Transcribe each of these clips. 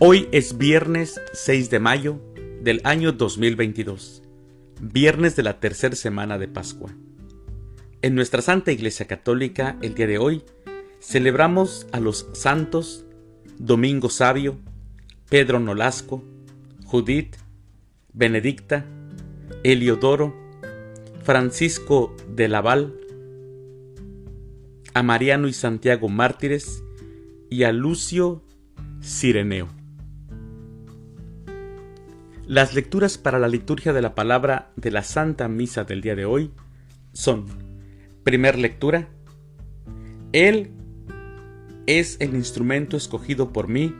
Hoy es viernes 6 de mayo del año 2022, viernes de la tercera semana de Pascua. En nuestra Santa Iglesia Católica, el día de hoy, celebramos a los santos Domingo Sabio, Pedro Nolasco, Judith, Benedicta, Eliodoro, Francisco de Laval, a Mariano y Santiago mártires y a Lucio Sireneo. Las lecturas para la liturgia de la palabra de la Santa Misa del día de hoy son, primer lectura, Él es el instrumento escogido por mí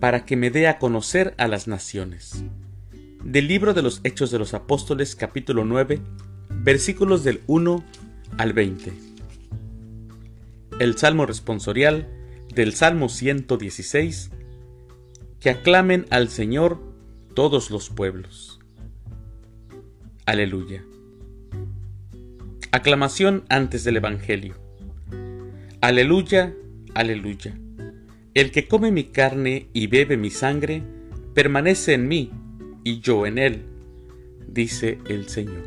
para que me dé a conocer a las naciones. Del libro de los Hechos de los Apóstoles capítulo 9, versículos del 1 al 20. El Salmo responsorial del Salmo 116, que aclamen al Señor todos los pueblos. Aleluya. Aclamación antes del Evangelio. Aleluya, aleluya. El que come mi carne y bebe mi sangre, permanece en mí y yo en él, dice el Señor.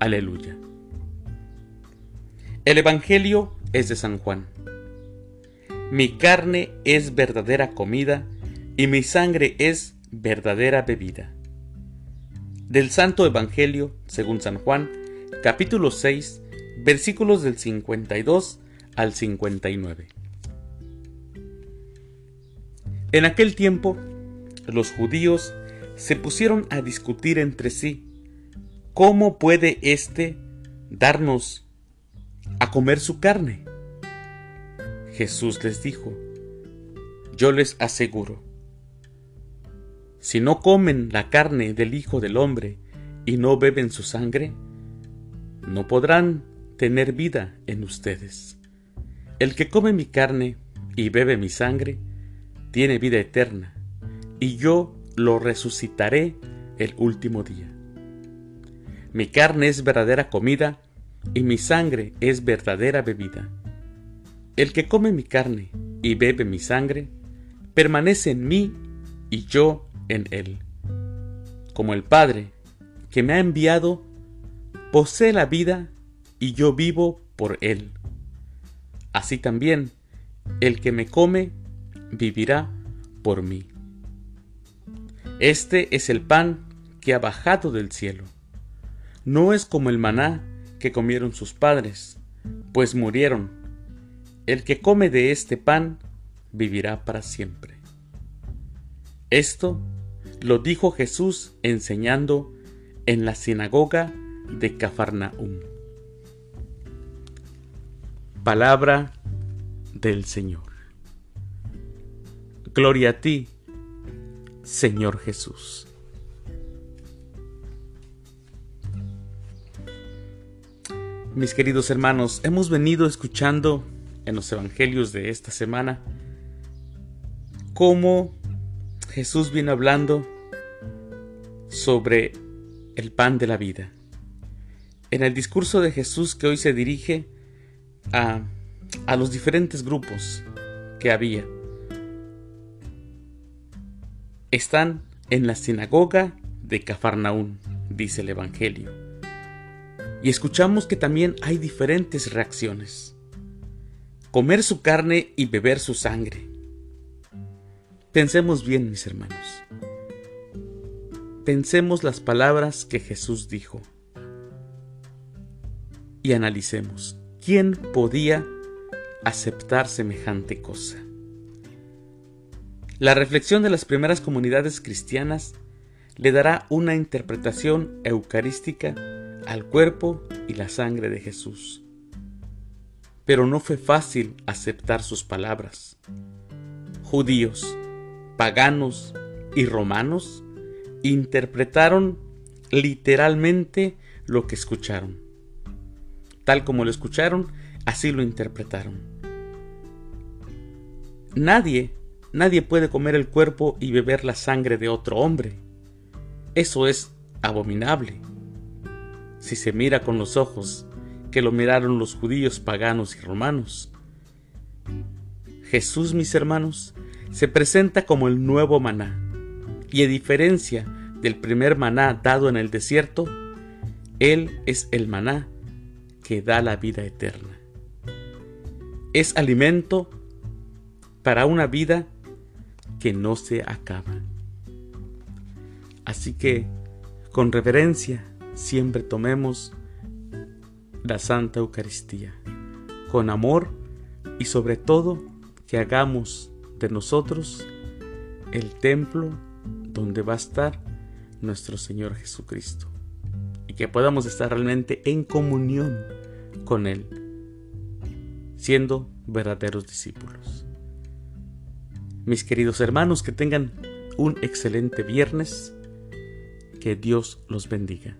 Aleluya. El Evangelio es de San Juan. Mi carne es verdadera comida y mi sangre es verdadera bebida. Del Santo Evangelio, según San Juan, capítulo 6, versículos del 52 al 59. En aquel tiempo, los judíos se pusieron a discutir entre sí cómo puede éste darnos a comer su carne. Jesús les dijo, yo les aseguro, si no comen la carne del Hijo del Hombre y no beben su sangre, no podrán tener vida en ustedes. El que come mi carne y bebe mi sangre, tiene vida eterna, y yo lo resucitaré el último día. Mi carne es verdadera comida, y mi sangre es verdadera bebida. El que come mi carne y bebe mi sangre, permanece en mí y yo en Él. Como el Padre que me ha enviado posee la vida y yo vivo por Él. Así también el que me come vivirá por mí. Este es el pan que ha bajado del cielo. No es como el maná que comieron sus padres, pues murieron. El que come de este pan vivirá para siempre. Esto lo dijo Jesús enseñando en la sinagoga de Cafarnaum. Palabra del Señor. Gloria a ti, Señor Jesús. Mis queridos hermanos, hemos venido escuchando en los evangelios de esta semana cómo Jesús viene hablando sobre el pan de la vida. En el discurso de Jesús que hoy se dirige a, a los diferentes grupos que había, están en la sinagoga de Cafarnaún, dice el Evangelio. Y escuchamos que también hay diferentes reacciones. Comer su carne y beber su sangre. Pensemos bien, mis hermanos. Pensemos las palabras que Jesús dijo y analicemos quién podía aceptar semejante cosa. La reflexión de las primeras comunidades cristianas le dará una interpretación eucarística al cuerpo y la sangre de Jesús. Pero no fue fácil aceptar sus palabras. Judíos, paganos y romanos interpretaron literalmente lo que escucharon. Tal como lo escucharon, así lo interpretaron. Nadie, nadie puede comer el cuerpo y beber la sangre de otro hombre. Eso es abominable. Si se mira con los ojos que lo miraron los judíos paganos y romanos. Jesús, mis hermanos, se presenta como el nuevo maná, y a diferencia del primer maná dado en el desierto, Él es el maná que da la vida eterna. Es alimento para una vida que no se acaba. Así que, con reverencia, siempre tomemos la Santa Eucaristía, con amor y sobre todo que hagamos de nosotros el templo donde va a estar nuestro Señor Jesucristo y que podamos estar realmente en comunión con Él, siendo verdaderos discípulos. Mis queridos hermanos, que tengan un excelente viernes, que Dios los bendiga.